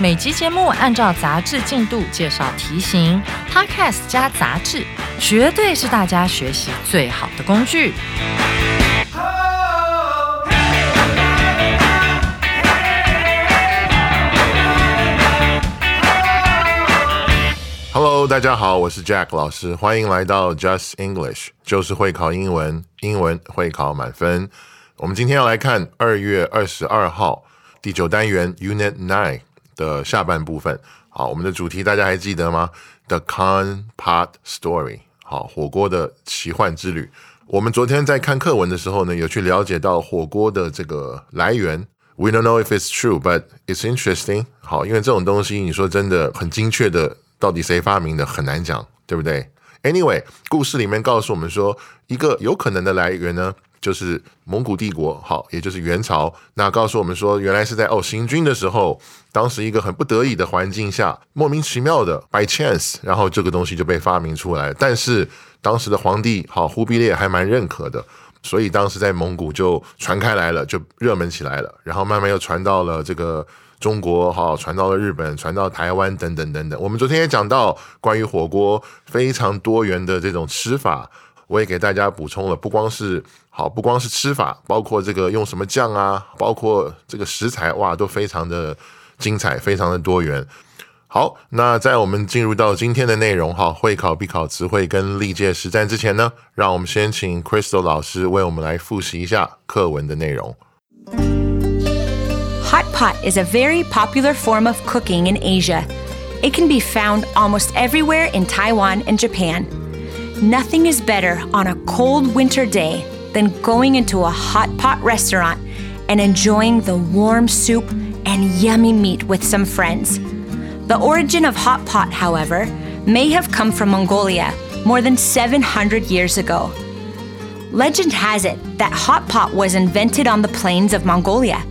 每集节目按照杂志进度介绍题型，Podcast 加杂志，绝对是大家学习最好的工具。Hello，大家好，我是 Jack 老师，欢迎来到 Just English，就是会考英文，英文会考满分。我们今天要来看二月二十二号第九单元 Unit Nine 的下半部分。好，我们的主题大家还记得吗？The Con Pot Story，好，火锅的奇幻之旅。我们昨天在看课文的时候呢，有去了解到火锅的这个来源。We don't know if it's true, but it's interesting。好，因为这种东西，你说真的很精确的，到底谁发明的很难讲，对不对？Anyway，故事里面告诉我们说，一个有可能的来源呢，就是蒙古帝国，好，也就是元朝。那告诉我们说，原来是在哦行军的时候，当时一个很不得已的环境下，莫名其妙的 by chance，然后这个东西就被发明出来。但是当时的皇帝好忽必烈还蛮认可的。所以当时在蒙古就传开来了，就热门起来了，然后慢慢又传到了这个中国，哈，传到了日本，传到台湾等等等等。我们昨天也讲到关于火锅非常多元的这种吃法，我也给大家补充了，不光是好，不光是吃法，包括这个用什么酱啊，包括这个食材，哇，都非常的精彩，非常的多元。好，那在我们进入到今天的内容哈，会考必考词汇跟历届实战之前呢，让我们先请 Crystal 老师为我们来复习一下课文的内容。 Hot pot is a very popular form of cooking in Asia. It can be found almost everywhere in Taiwan and Japan. Nothing is better on a cold winter day than going into a hot pot restaurant and enjoying the warm soup and yummy meat with some friends. The origin of hot pot, however, may have come from Mongolia more than 700 years ago. Legend has it that hot pot was invented on the plains of Mongolia.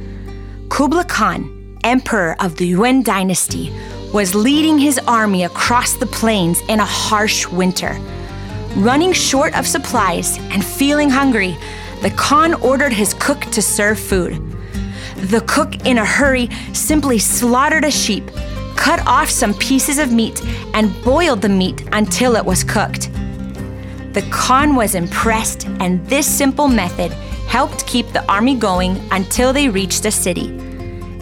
Kublai Khan, emperor of the Yuan dynasty, was leading his army across the plains in a harsh winter. Running short of supplies and feeling hungry, the Khan ordered his cook to serve food. The cook, in a hurry, simply slaughtered a sheep, cut off some pieces of meat, and boiled the meat until it was cooked. The Khan was impressed, and this simple method helped keep the army going until they reached the city.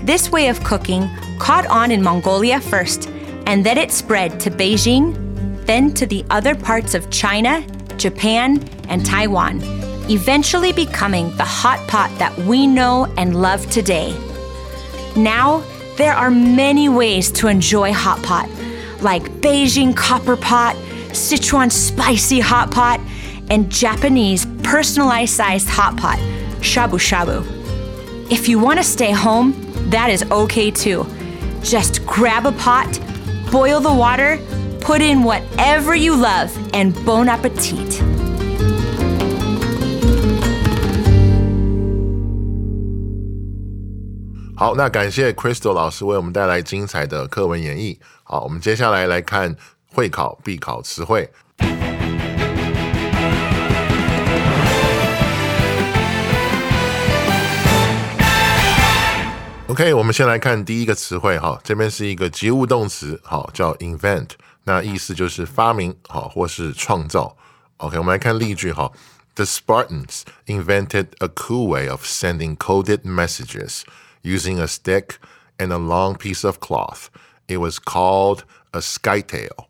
This way of cooking caught on in Mongolia first, and then it spread to Beijing, then to the other parts of China, Japan, and Taiwan, eventually becoming the hot pot that we know and love today. Now, there are many ways to enjoy hot pot, like Beijing copper pot, Sichuan spicy hot pot, and Japanese personalized sized hot pot, shabu shabu. If you want to stay home, that is okay too. Just grab a pot, boil the water, put in whatever you love, and bon appetit. 好，那感谢 Crystal 老师为我们带来精彩的课文演绎。好，我们接下来来看会考必考词汇。OK，我们先来看第一个词汇哈，这边是一个及物动词，好叫 invent，那意思就是发明好或是创造。OK，我们来看例句哈。The Spartans invented a cool way of sending coded messages using a stick and a long piece of cloth. It was called a skytail.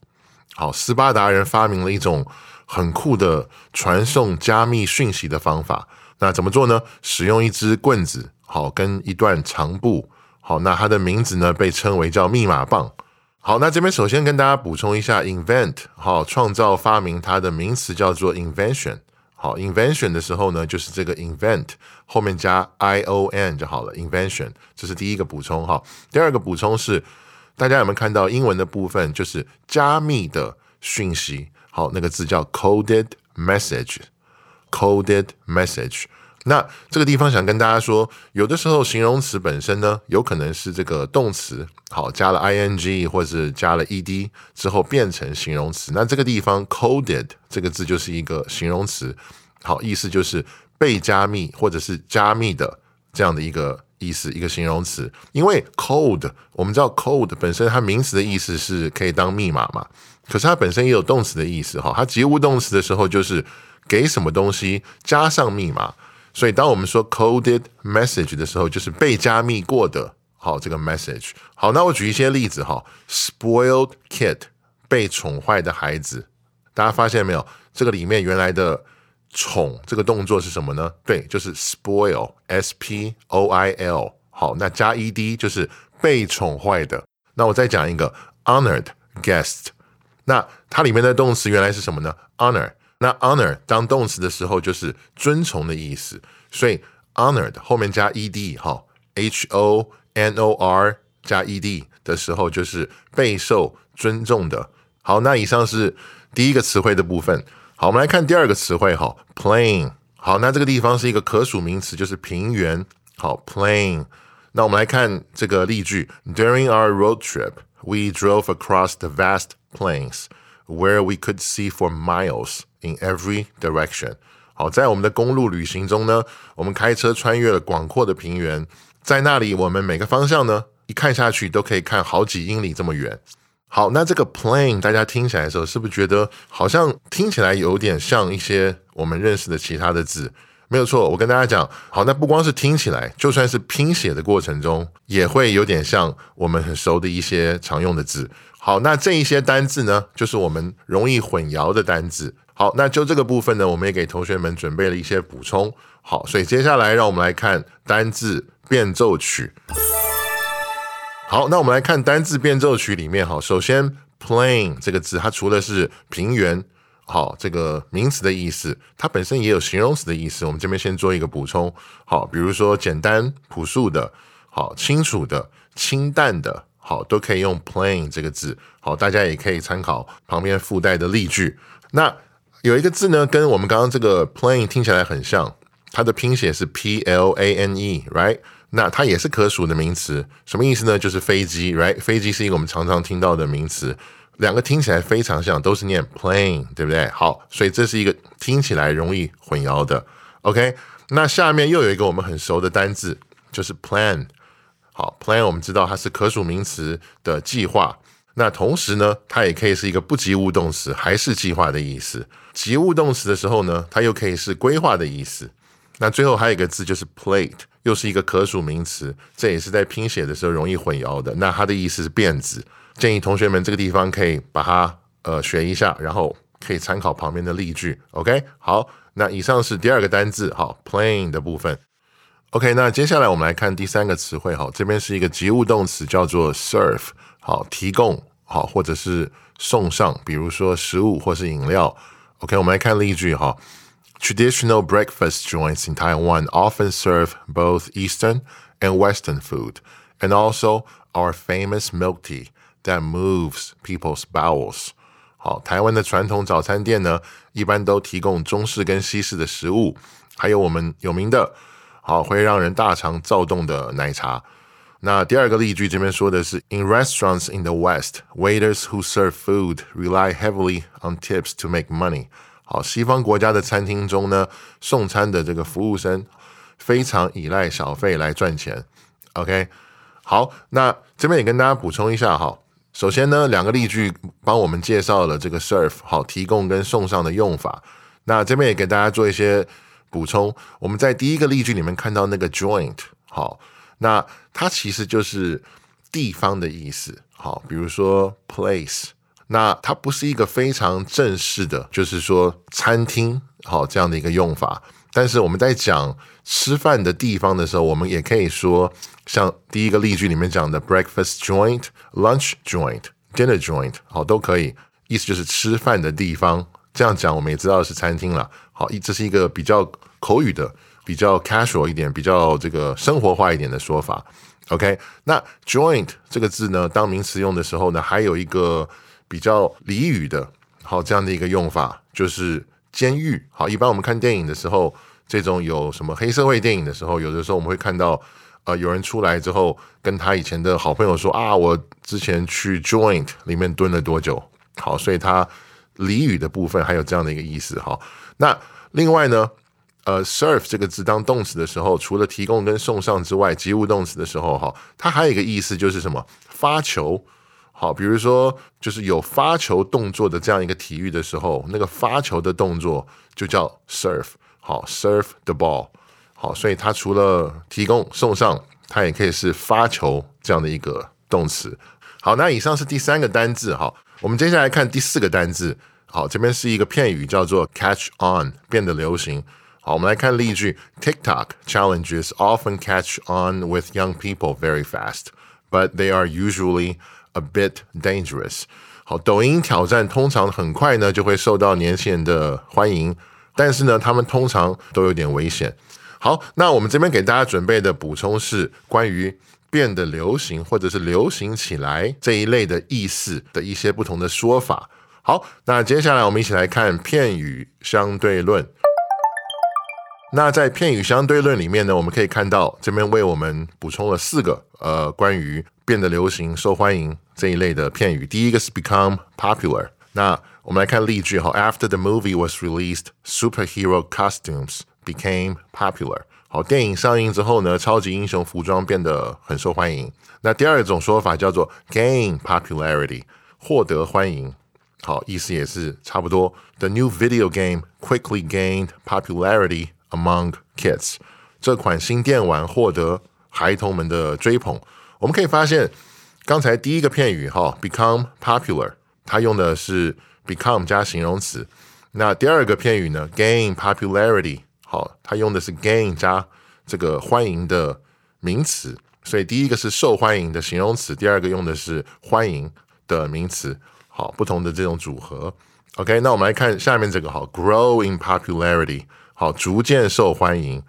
好，斯巴达人发明了一种很酷的传送加密讯息的方法。那怎么做呢？使用一支棍子，好，跟一段长布。好，那它的名字呢被称为叫密码棒。 好，那这边首先跟大家补充一下，invent 好，创造发明，它的名词叫做 invention。好，invention 的时候呢，就是这个 invent 后面加 i o n 就好了，invention 这是第一个补充哈。第二个补充是大家有没有看到英文的部分就是加密的讯息？好，那个字叫 coded message，coded message。那这个地方想跟大家说，有的时候形容词本身呢，有可能是这个动词，好加了 ing 或者加了 ed 之后变成形容词。那这个地方 coded 这个字就是一个形容词，好，意思就是被加密或者是加密的这样的一个意思，一个形容词。因为 code 我们知道 code 本身它名词的意思是可以当密码嘛，可是它本身也有动词的意思，哈，它及物动词的时候就是给什么东西加上密码。所以，当我们说 coded message 的时候，就是被加密过的。好，这个 message。好，那我举一些例子哈。Spoiled kid，被宠坏的孩子。大家发现没有？这个里面原来的宠这个动作是什么呢？对，就是 spoil，s p o i l。好，那加 e d 就是被宠坏的。那我再讲一个 honored guest。那它里面的动词原来是什么呢？honor。那 honor 当动词的时候就是尊崇的意思，所以 honored 后面加 ed 哈，h o n o r 加 ed 的时候就是备受尊重的。好，那以上是第一个词汇的部分。好，我们来看第二个词汇哈，plain。好，那这个地方是一个可数名词，就是平原。好，plain。那我们来看这个例句：During our road trip, we drove across the vast plains. Where we could see for miles in every direction。好，在我们的公路旅行中呢，我们开车穿越了广阔的平原，在那里我们每个方向呢，一看下去都可以看好几英里这么远。好，那这个 plane 大家听起来的时候，是不是觉得好像听起来有点像一些我们认识的其他的字？没有错，我跟大家讲，好，那不光是听起来，就算是拼写的过程中，也会有点像我们很熟的一些常用的字。好，那这一些单字呢，就是我们容易混淆的单字。好，那就这个部分呢，我们也给同学们准备了一些补充。好，所以接下来让我们来看单字变奏曲。好，那我们来看单字变奏曲里面，哈，首先 plain 这个字，它除了是平原。好，这个名词的意思，它本身也有形容词的意思。我们这边先做一个补充。好，比如说简单、朴素的，好，清楚的、清淡的，好，都可以用 plain 这个字。好，大家也可以参考旁边附带的例句。那有一个字呢，跟我们刚刚这个 plain 听起来很像，它的拼写是 p l a n e，right？那它也是可数的名词，什么意思呢？就是飞机，right？飞机是一个我们常常听到的名词。两个听起来非常像，都是念 plane，对不对？好，所以这是一个听起来容易混淆的。OK，那下面又有一个我们很熟的单字，就是 plan。好，plan 我们知道它是可数名词的计划。那同时呢，它也可以是一个不及物动词，还是计划的意思。及物动词的时候呢，它又可以是规划的意思。那最后还有一个字就是 plate，又是一个可数名词，这也是在拼写的时候容易混淆的。那它的意思是辫子。建议同学们这个地方可以把它呃学一下，然后可以参考旁边的例句。OK，好，那以上是第二个单字，好，plain 的部分。OK，那接下来我们来看第三个词汇，哈，这边是一个及物动词，叫做 serve，好，提供，好，或者是送上，比如说食物或是饮料。OK，我们来看例句，哈，Traditional breakfast joints in Taiwan often serve both Eastern and Western food, and also our famous milk tea. That moves people's bowels。好，台湾的传统早餐店呢，一般都提供中式跟西式的食物，还有我们有名的，好会让人大肠躁动的奶茶。那第二个例句这边说的是，In restaurants in the West, waiters who serve food rely heavily on tips to make money。好，西方国家的餐厅中呢，送餐的这个服务生非常依赖小费来赚钱。OK，好，那这边也跟大家补充一下哈。首先呢，两个例句帮我们介绍了这个 serve 好提供跟送上的用法。那这边也给大家做一些补充。我们在第一个例句里面看到那个 joint 好，那它其实就是地方的意思。好，比如说 place，那它不是一个非常正式的，就是说餐厅好这样的一个用法。但是我们在讲吃饭的地方的时候，我们也可以说，像第一个例句里面讲的 breakfast joint、lunch joint、dinner joint，好，都可以，意思就是吃饭的地方。这样讲我们也知道是餐厅了。好，一这是一个比较口语的比较 casual 一点、比较这个生活化一点的说法。OK，那 joint 这个字呢，当名词用的时候呢，还有一个比较俚语的，好这样的一个用法，就是监狱。好，一般我们看电影的时候，这种有什么黑社会电影的时候，有的时候我们会看到，呃，有人出来之后，跟他以前的好朋友说啊，我之前去 joint 里面蹲了多久。好，所以它俚语的部分还有这样的一个意思。哈，那另外呢？呃，serve 这个字当动词的时候，除了提供跟送上之外，及物动词的时候，哈，它还有一个意思就是什么？发球。好，比如说就是有发球动作的这样一个体育的时候，那个发球的动作就叫 serve。好，serve the ball。好，所以它除了提供送上，它也可以是发球这样的一个动词。好，那以上是第三个单字。哈，我们接下来看第四个单字。好，这边是一个片语，叫做 catch on，变得流行。好，我们来看例句：TikTok challenges often catch on with young people very fast, but they are usually a bit dangerous。好，抖音挑战通常很快呢就会受到年轻人的欢迎，但是呢，他们通常都有点危险。好，那我们这边给大家准备的补充是关于变得流行或者是流行起来这一类的意思的一些不同的说法。好，那接下来我们一起来看片语相对论。那在片语相对论里面呢，我们可以看到这边为我们补充了四个呃关于变得流行、受欢迎这一类的片语。第一个是 become popular。那我们来看例句哈，After the movie was released, superhero costumes became popular。好，电影上映之后呢，超级英雄服装变得很受欢迎。那第二种说法叫做 gain popularity，获得欢迎。好，意思也是差不多。The new video game quickly gained popularity. Among kids，这款新电玩获得孩童们的追捧。我们可以发现，刚才第一个片语哈，become popular，它用的是 become 加形容词。那第二个片语呢，gain popularity，好，它用的是 gain 加这个欢迎的名词。所以第一个是受欢迎的形容词，第二个用的是欢迎的名词。好，不同的这种组合。OK，那我们来看下面这个，好，grow in popularity。好，逐渐受欢迎。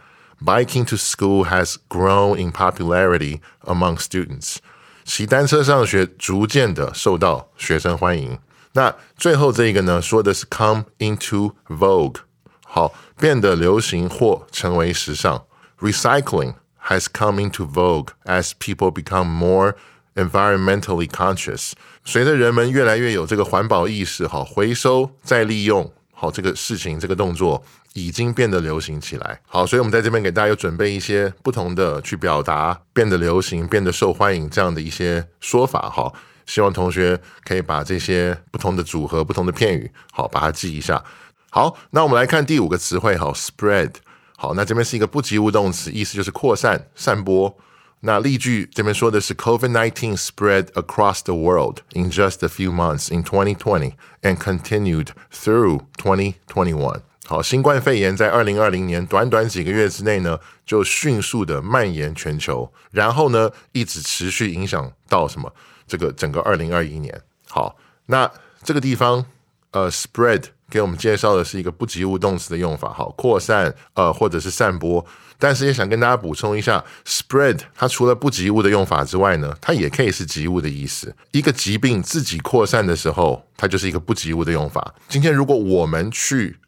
Biking to school has grown in popularity among students。骑单车上学逐渐的受到学生欢迎。那最后这一个呢，说的是 come into vogue。好，变得流行或成为时尚。Recycling has come into vogue as people become more environmentally conscious。随着人们越来越有这个环保意识，好，回收再利用，好，这个事情这个动作。已经变得流行起来。好，所以我们在这边给大家有准备一些不同的去表达变得流行、变得受欢迎这样的一些说法。哈，希望同学可以把这些不同的组合、不同的片语，好，把它记一下。好，那我们来看第五个词汇，好，spread。好，那这边是一个不及物动词，意思就是扩散、散播。那例句这边说的是，COVID-19 spread across the world in just a few months in 2020 and continued through 2021。好，新冠肺炎在二零二零年短短几个月之内呢，就迅速的蔓延全球，然后呢，一直持续影响到什么？这个整个二零二一年。好，那这个地方，呃，spread 给我们介绍的是一个不及物动词的用法，好，扩散，呃，或者是散播。但是也想跟大家补充一下，spread 它除了不及物的用法之外呢，它也可以是及物的意思。一个疾病自己扩散的时候，它就是一个不及物的用法。今天如果我们去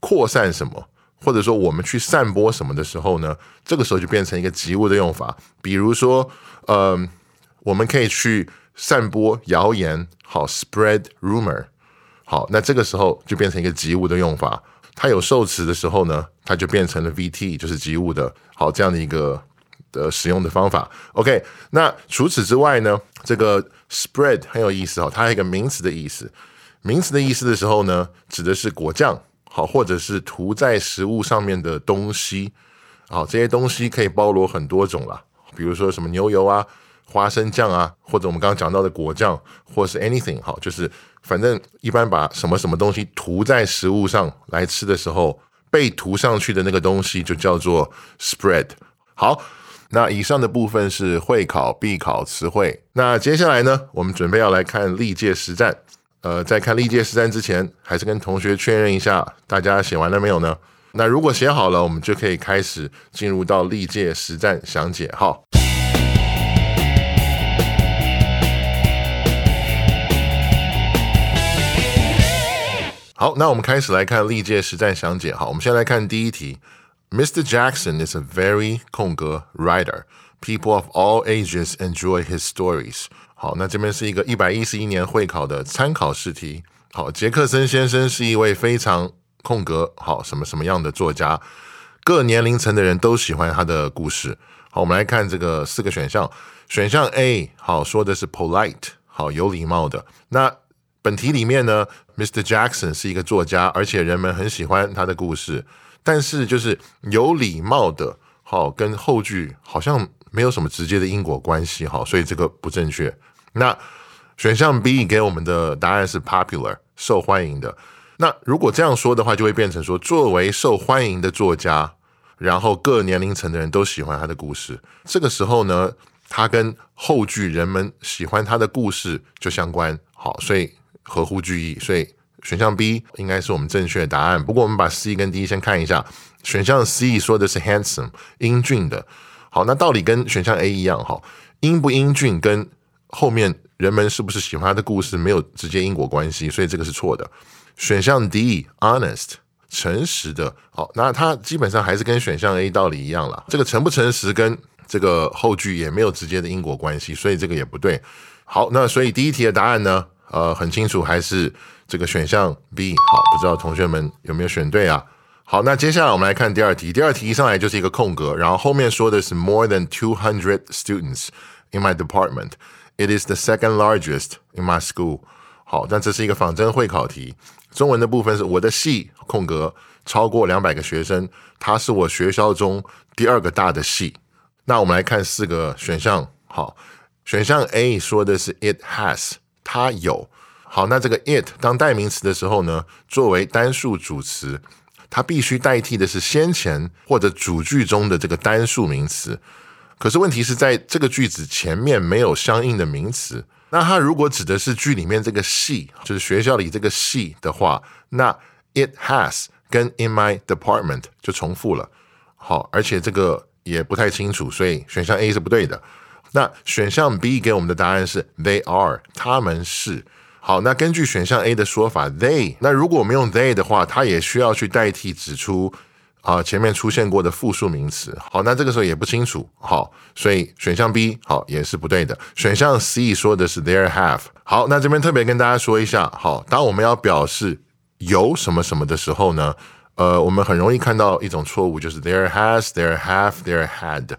扩散什么，或者说我们去散播什么的时候呢？这个时候就变成一个及物的用法。比如说，嗯，我们可以去散播谣言，好，spread rumor，好，那这个时候就变成一个及物的用法。它有受词的时候呢，它就变成了 VT，就是及物的，好，这样的一个的使用的方法。OK，那除此之外呢，这个 spread 很有意思哦，它有一个名词的意思。名词的意思的时候呢，指的是果酱。好，或者是涂在食物上面的东西，好，这些东西可以包罗很多种啦，比如说什么牛油啊、花生酱啊，或者我们刚刚讲到的果酱，或是 anything，好，就是反正一般把什么什么东西涂在食物上来吃的时候，被涂上去的那个东西就叫做 spread。好，那以上的部分是会考必考词汇，那接下来呢，我们准备要来看历届实战。呃，在看历届实战之前，还是跟同学确认一下，大家写完了没有呢？那如果写好了，我们就可以开始进入到历届实战详解。好。好，那我们开始来看历届实战详解。好，我们先来看第一题。Mr. Jackson is a very 空格 writer. People of all ages enjoy his stories. 好，那这边是一个一百一十一年会考的参考试题。好，杰克森先生是一位非常空格好什么什么样的作家，各年龄层的人都喜欢他的故事。好，我们来看这个四个选项。选项 A 好说的是 polite 好有礼貌的。那本题里面呢，Mr. Jackson 是一个作家，而且人们很喜欢他的故事。但是就是有礼貌的，好跟后句好像没有什么直接的因果关系，好，所以这个不正确。那选项 B 给我们的答案是 popular 受欢迎的。那如果这样说的话，就会变成说，作为受欢迎的作家，然后各年龄层的人都喜欢他的故事。这个时候呢，他跟后句人们喜欢他的故事就相关，好，所以。合乎句意，所以选项 B 应该是我们正确的答案。不过我们把 C 跟 D 先看一下。选项 C 说的是 handsome 英俊的，好，那道理跟选项 A 一样，哈，英不英俊跟后面人们是不是喜欢他的故事没有直接因果关系，所以这个是错的。选项 D honest 诚实的，好，那它基本上还是跟选项 A 道理一样了。这个诚不诚实跟这个后句也没有直接的因果关系，所以这个也不对。好，那所以第一题的答案呢？呃，很清楚，还是这个选项 B 好，不知道同学们有没有选对啊？好，那接下来我们来看第二题。第二题一上来就是一个空格，然后后面说的是 More than two hundred students in my department. It is the second largest in my school. 好，但这是一个仿真会考题。中文的部分是我的系空格超过两百个学生，它是我学校中第二个大的系。那我们来看四个选项。好，选项 A 说的是 It has。它有好，那这个 it 当代名词的时候呢，作为单数主词，它必须代替的是先前或者主句中的这个单数名词。可是问题是在这个句子前面没有相应的名词。那它如果指的是句里面这个系，就是学校里这个系的话，那 it has 跟 in my department 就重复了。好，而且这个也不太清楚，所以选项 A 是不对的。那选项 B 给我们的答案是 They are，他们是好。那根据选项 A 的说法，They，那如果我们用 They 的话，它也需要去代替指出啊前面出现过的复数名词。好，那这个时候也不清楚。好，所以选项 B 好也是不对的。选项 C 说的是 There have。好，那这边特别跟大家说一下，好，当我们要表示有什么什么的时候呢，呃，我们很容易看到一种错误，就是 There has，There have，There had。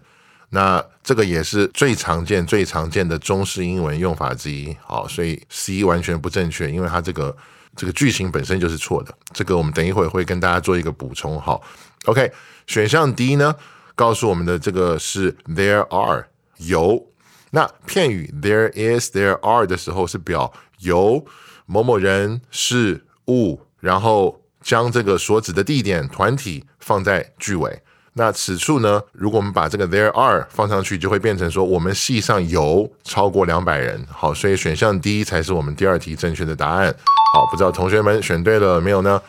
那这个也是最常见、最常见的中式英文用法之一。好，所以 C 完全不正确，因为它这个这个句型本身就是错的。这个我们等一会会跟大家做一个补充。好，OK，选项 D 呢，告诉我们的这个是 There are 有。那片语 There is、There are 的时候是表有某某人、事物，然后将这个所指的地点、团体放在句尾。那此处呢？如果我们把这个 there are 放上去，就会变成说我们系上有超过两百人。好，所以选项 D 才是我们第二题正确的答案。好，不知道同学们选对了没有呢？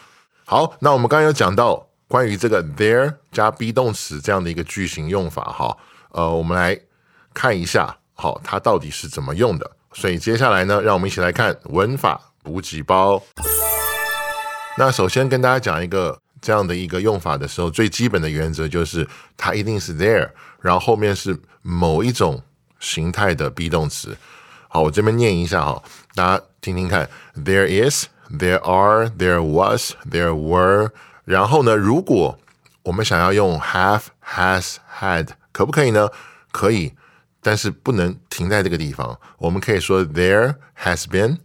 好，那我们刚刚有讲到关于这个 there 加 be 动词这样的一个句型用法。哈，呃，我们来看一下，好，它到底是怎么用的。所以接下来呢，让我们一起来看文法补给包。那首先跟大家讲一个。这样的一个用法的时候，最基本的原则就是它一定是 there，然后后面是某一种形态的 be 动词。好，我这边念一下哈，大家听听看：There is, there are, there was, there were。然后呢，如果我们想要用 have, has, had，可不可以呢？可以，但是不能停在这个地方。我们可以说 There has been,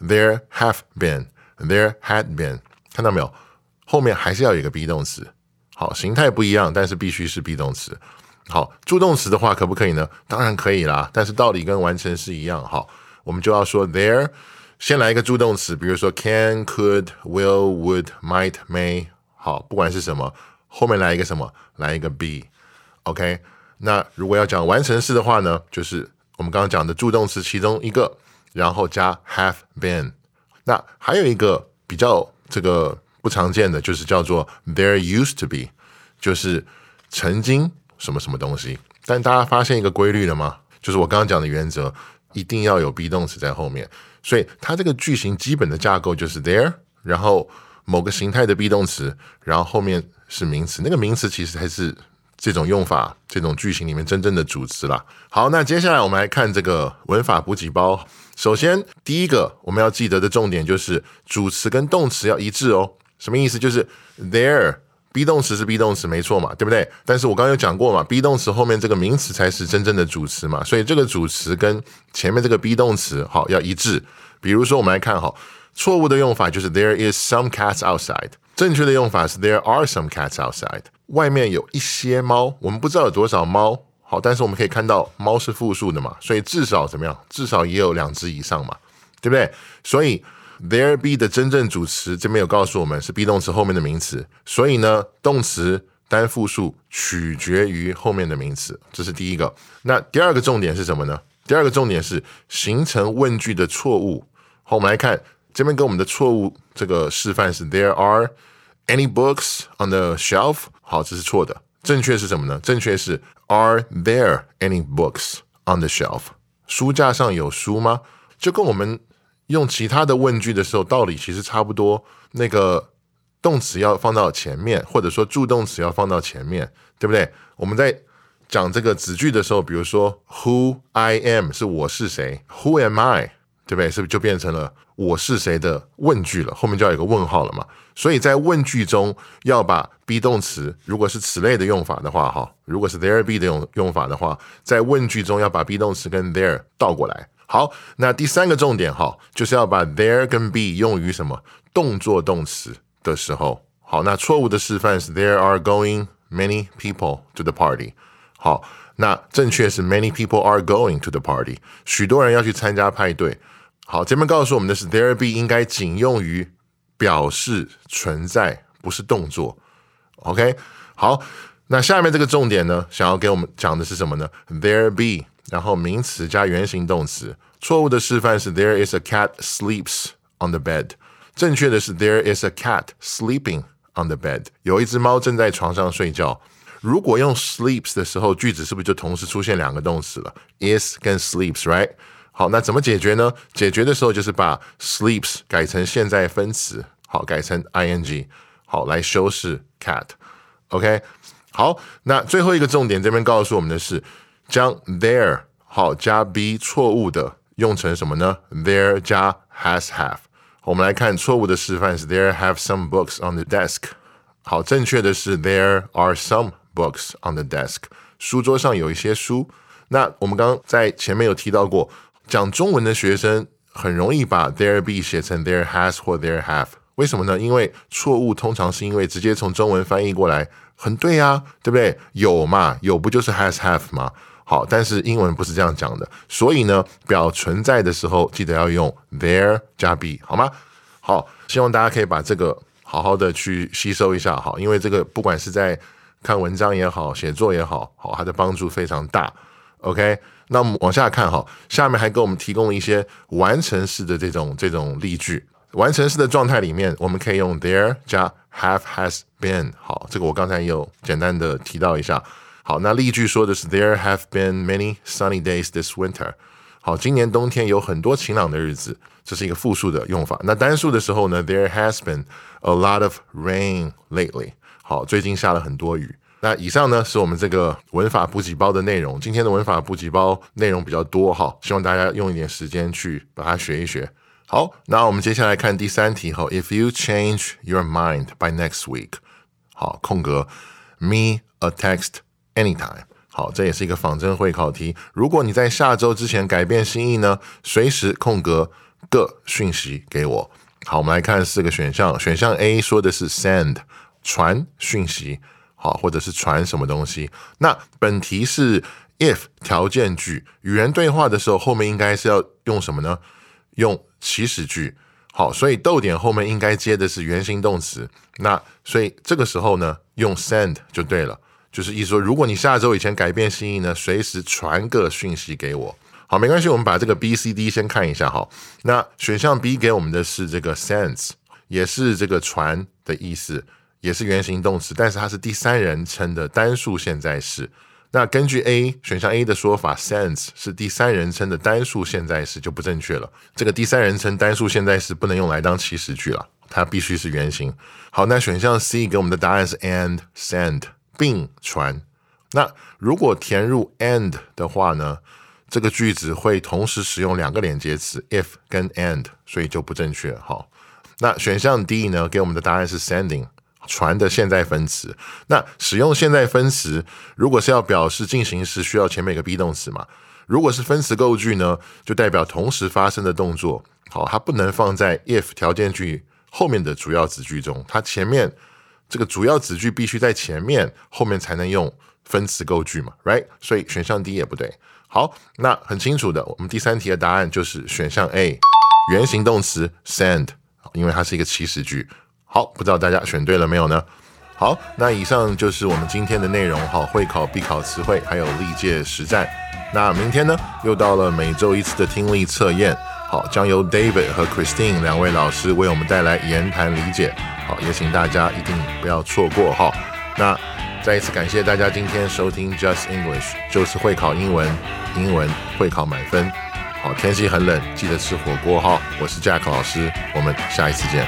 there have been, there had been。看到没有？后面还是要有一个 be 动词，好，形态不一样，但是必须是 be 动词。好，助动词的话可不可以呢？当然可以啦，但是道理跟完成是一样。好，我们就要说 there，先来一个助动词，比如说 can、could、will、would、might、may。好，不管是什么，后面来一个什么，来一个 be。OK，那如果要讲完成式的话呢，就是我们刚刚讲的助动词其中一个，然后加 have been。那还有一个比较这个。不常见的就是叫做 there used to be，就是曾经什么什么东西。但大家发现一个规律了吗？就是我刚刚讲的原则，一定要有 be 动词在后面。所以它这个句型基本的架构就是 there，然后某个形态的 be 动词，然后后面是名词。那个名词其实才是这种用法、这种句型里面真正的主词啦。好，那接下来我们来看这个文法补给包。首先，第一个我们要记得的重点就是主词跟动词要一致哦。什么意思？就是 there。be 动词是 be 动词，没错嘛，对不对？但是我刚刚有讲过嘛，be 动词后面这个名词才是真正的主词嘛，所以这个主词跟前面这个 be 动词好要一致。比如说，我们来看哈，错误的用法就是 there is some cats outside，正确的用法是 there are some cats outside。外面有一些猫，我们不知道有多少猫，好，但是我们可以看到猫是复数的嘛，所以至少怎么样？至少也有两只以上嘛，对不对？所以。There be 的真正主词这边有告诉我们是 be 动词后面的名词，所以呢，动词单复数取决于后面的名词，这是第一个。那第二个重点是什么呢？第二个重点是形成问句的错误。好，我们来看这边给我们的错误这个示范是 There are any books on the shelf？好，这是错的。正确是什么呢？正确是 Are there any books on the shelf？书架上有书吗？就跟我们。用其他的问句的时候，道理其实差不多。那个动词要放到前面，或者说助动词要放到前面，对不对？我们在讲这个子句的时候，比如说 Who I am 是我是谁，Who am I，对不对？是不是就变成了我是谁的问句了？后面就要有个问号了嘛？所以在问句中要把 be 动词，如果是此类的用法的话，哈，如果是 there be 的用用法的话，在问句中要把 be 动词跟 there 倒过来。好，那第三个重点哈，就是要把 there 跟 be 用于什么动作动词的时候。好，那错误的示范是 there are going many people to the party。好，那正确是 many people are going to the party。许多人要去参加派对。好，前面告诉我们的是 there be 应该仅用于表示存在，不是动作。OK，好，那下面这个重点呢，想要给我们讲的是什么呢？there be。然后名词加原形动词，错误的示范是 There is a cat sleeps on the bed，正确的是 There is a cat sleeping on the bed，有一只猫正在床上睡觉。如果用 sleeps 的时候，句子是不是就同时出现两个动词了？is 跟 sleeps，right？好，那怎么解决呢？解决的时候就是把 sleeps 改成现在分词，好，改成 ing，好，来修饰 cat。OK，好，那最后一个重点这边告诉我们的是。将 there 好加 be 错误的用成什么呢？there 加 has have。我们来看错误的示范是 there have some books on the desk。好，正确的是 there are some books on the desk。书桌上有一些书。那我们刚刚在前面有提到过，讲中文的学生很容易把 there be 写成 there has 或 there have。为什么呢？因为错误通常是因为直接从中文翻译过来很对呀，对不对？有嘛，有不就是 has have 吗？好，但是英文不是这样讲的，所以呢，表存在的时候记得要用 there 加 be，好吗？好，希望大家可以把这个好好的去吸收一下，好，因为这个不管是在看文章也好，写作也好，好，它的帮助非常大。OK，那我们往下看哈，下面还给我们提供了一些完成式的这种这种例句，完成式的状态里面，我们可以用 there 加 have has been，好，这个我刚才有简单的提到一下。好，那例句说的是 There have been many sunny days this winter。好，今年冬天有很多晴朗的日子，这是一个复数的用法。那单数的时候呢？There has been a lot of rain lately。好，最近下了很多雨。那以上呢是我们这个文法补给包的内容。今天的文法补给包内容比较多哈，希望大家用一点时间去把它学一学。好，那我们接下来看第三题哈。If you change your mind by next week，好，空格，me a text。Anytime，好，这也是一个仿真会考题。如果你在下周之前改变心意呢，随时空格个讯息给我。好，我们来看四个选项。选项 A 说的是 send 传讯息，好，或者是传什么东西。那本题是 if 条件句，与人对话的时候，后面应该是要用什么呢？用祈使句。好，所以逗点后面应该接的是原形动词。那所以这个时候呢，用 send 就对了。就是意思说，如果你下周以前改变心意呢，随时传个讯息给我。好，没关系，我们把这个 B、C、D 先看一下哈。那选项 B 给我们的是这个 sends，也是这个传的意思，也是原形动词，但是它是第三人称的单数现在式。那根据 A 选项 A 的说法，sends 是第三人称的单数现在时就不正确了。这个第三人称单数现在时不能用来当祈使句了，它必须是原形。好，那选项 C 给我们的答案是 and send 并传。那如果填入 and 的话呢，这个句子会同时使用两个连接词 if 跟 and，所以就不正确。好，那选项 D 呢给我们的答案是 sending。传的现在分词，那使用现在分词，如果是要表示进行时，需要前面一个 be 动词嘛？如果是分词构句呢，就代表同时发生的动作。好，它不能放在 if 条件句后面的主要子句中，它前面这个主要子句必须在前面，后面才能用分词构句嘛？Right？所以选项 D 也不对。好，那很清楚的，我们第三题的答案就是选项 A，原形动词 send，因为它是一个祈使句。好，不知道大家选对了没有呢？好，那以上就是我们今天的内容哈，会考必考词汇，还有历届实战。那明天呢，又到了每周一次的听力测验，好，将由 David 和 Christine 两位老师为我们带来言谈理解，好，也请大家一定不要错过哈。那再一次感谢大家今天收听 Just English，就是会考英文，英文会考满分。好，天气很冷，记得吃火锅哈。我是 Jack 老师，我们下一次见。